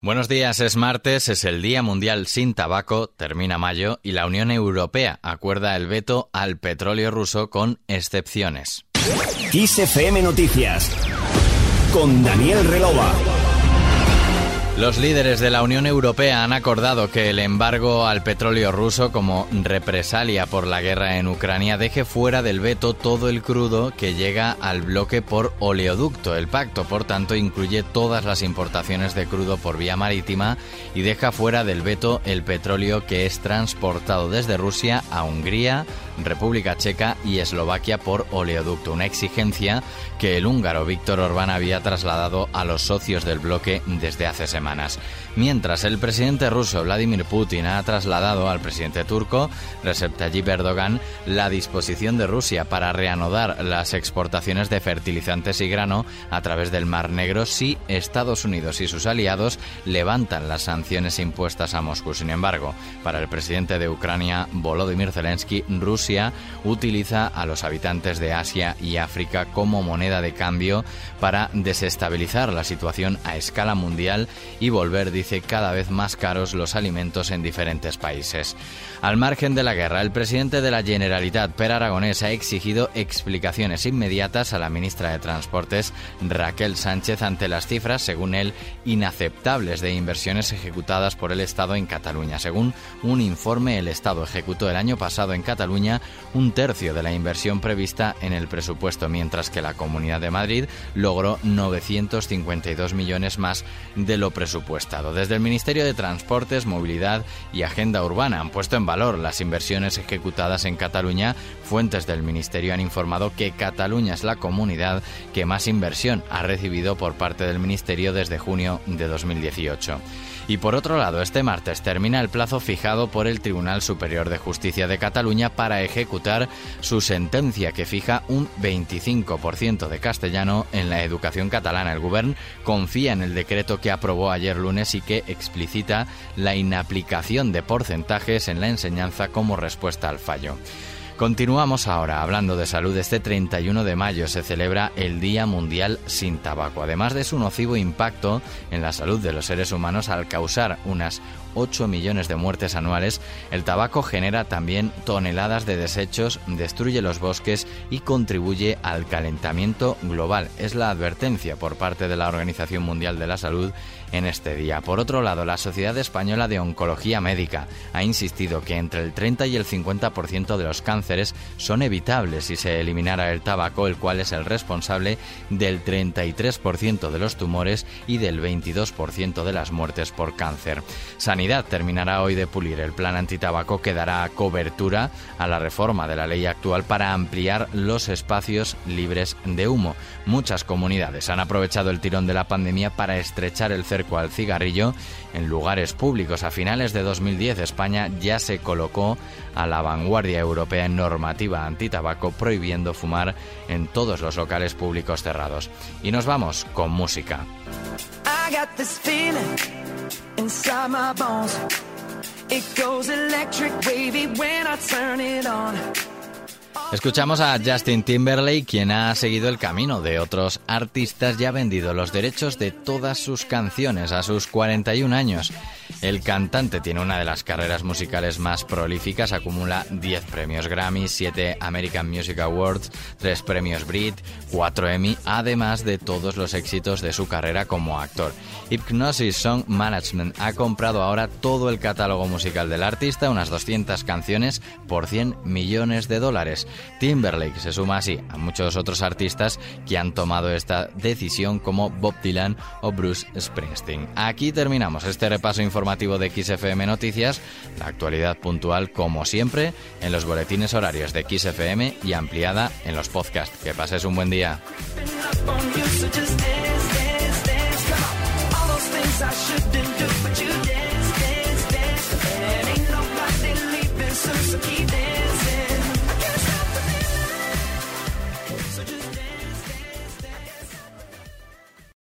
Buenos días, es martes, es el Día Mundial sin Tabaco, termina mayo y la Unión Europea acuerda el veto al petróleo ruso con excepciones. XFM Noticias con Daniel Relova. Los líderes de la Unión Europea han acordado que el embargo al petróleo ruso como represalia por la guerra en Ucrania deje fuera del veto todo el crudo que llega al bloque por oleoducto. El pacto, por tanto, incluye todas las importaciones de crudo por vía marítima y deja fuera del veto el petróleo que es transportado desde Rusia a Hungría, República Checa y Eslovaquia por oleoducto, una exigencia que el húngaro Víctor Orbán había trasladado a los socios del bloque desde hace semanas. Mientras el presidente ruso Vladimir Putin ha trasladado al presidente turco Recep Tayyip Erdogan la disposición de Rusia para reanudar las exportaciones de fertilizantes y grano a través del Mar Negro si Estados Unidos y sus aliados levantan las sanciones impuestas a Moscú. Sin embargo, para el presidente de Ucrania Volodymyr Zelensky, Rusia utiliza a los habitantes de Asia y África como moneda de cambio para desestabilizar la situación a escala mundial y volver, dice, cada vez más caros los alimentos en diferentes países. Al margen de la guerra, el presidente de la Generalitat, Per Aragonés, ha exigido explicaciones inmediatas a la ministra de Transportes, Raquel Sánchez, ante las cifras, según él, inaceptables de inversiones ejecutadas por el Estado en Cataluña. Según un informe, el Estado ejecutó el año pasado en Cataluña un tercio de la inversión prevista en el presupuesto, mientras que la Comunidad de Madrid logró 952 millones más de lo presupuestado. Desde el Ministerio de Transportes, Movilidad y Agenda Urbana han puesto en valor las inversiones ejecutadas en Cataluña. Fuentes del Ministerio han informado que Cataluña es la comunidad que más inversión ha recibido por parte del Ministerio desde junio de 2018. Y por otro lado, este martes termina el plazo fijado por el Tribunal Superior de Justicia de Cataluña para ejecutar su sentencia que fija un 25% de castellano en la educación catalana. El Govern confía en el decreto que aprobó ayer lunes y que explicita la inaplicación de porcentajes en la enseñanza como respuesta al fallo. Continuamos ahora hablando de salud. Este 31 de mayo se celebra el Día Mundial sin Tabaco. Además de su nocivo impacto en la salud de los seres humanos al causar unas 8 millones de muertes anuales, el tabaco genera también toneladas de desechos, destruye los bosques y contribuye al calentamiento global. Es la advertencia por parte de la Organización Mundial de la Salud en este día. Por otro lado, la Sociedad Española de Oncología Médica ha insistido que entre el 30 y el 50% de los cánceres son evitables si se eliminara el tabaco, el cual es el responsable del 33% de los tumores y del 22% de las muertes por cáncer. Sanidad terminará hoy de pulir el plan antitabaco que dará cobertura a la reforma de la ley actual para ampliar los espacios libres de humo. Muchas comunidades han aprovechado el tirón de la pandemia para estrechar el cerco al cigarrillo en lugares públicos. A finales de 2010 España ya se colocó a la vanguardia europea en normativa antitabaco prohibiendo fumar en todos los locales públicos cerrados. Y nos vamos con música. Escuchamos a Justin Timberlake, quien ha seguido el camino de otros artistas y ha vendido los derechos de todas sus canciones a sus 41 años. El cantante tiene una de las carreras musicales más prolíficas, acumula 10 premios Grammy, 7 American Music Awards, 3 premios Brit, 4 Emmy, además de todos los éxitos de su carrera como actor. Hypnosis Song Management ha comprado ahora todo el catálogo musical del artista, unas 200 canciones por 100 millones de dólares. Timberlake. Se suma así a muchos otros artistas que han tomado esta decisión como Bob Dylan o Bruce Springsteen. Aquí terminamos este repaso informativo de XFM Noticias, la actualidad puntual como siempre en los boletines horarios de XFM y ampliada en los podcasts. Que pases un buen día.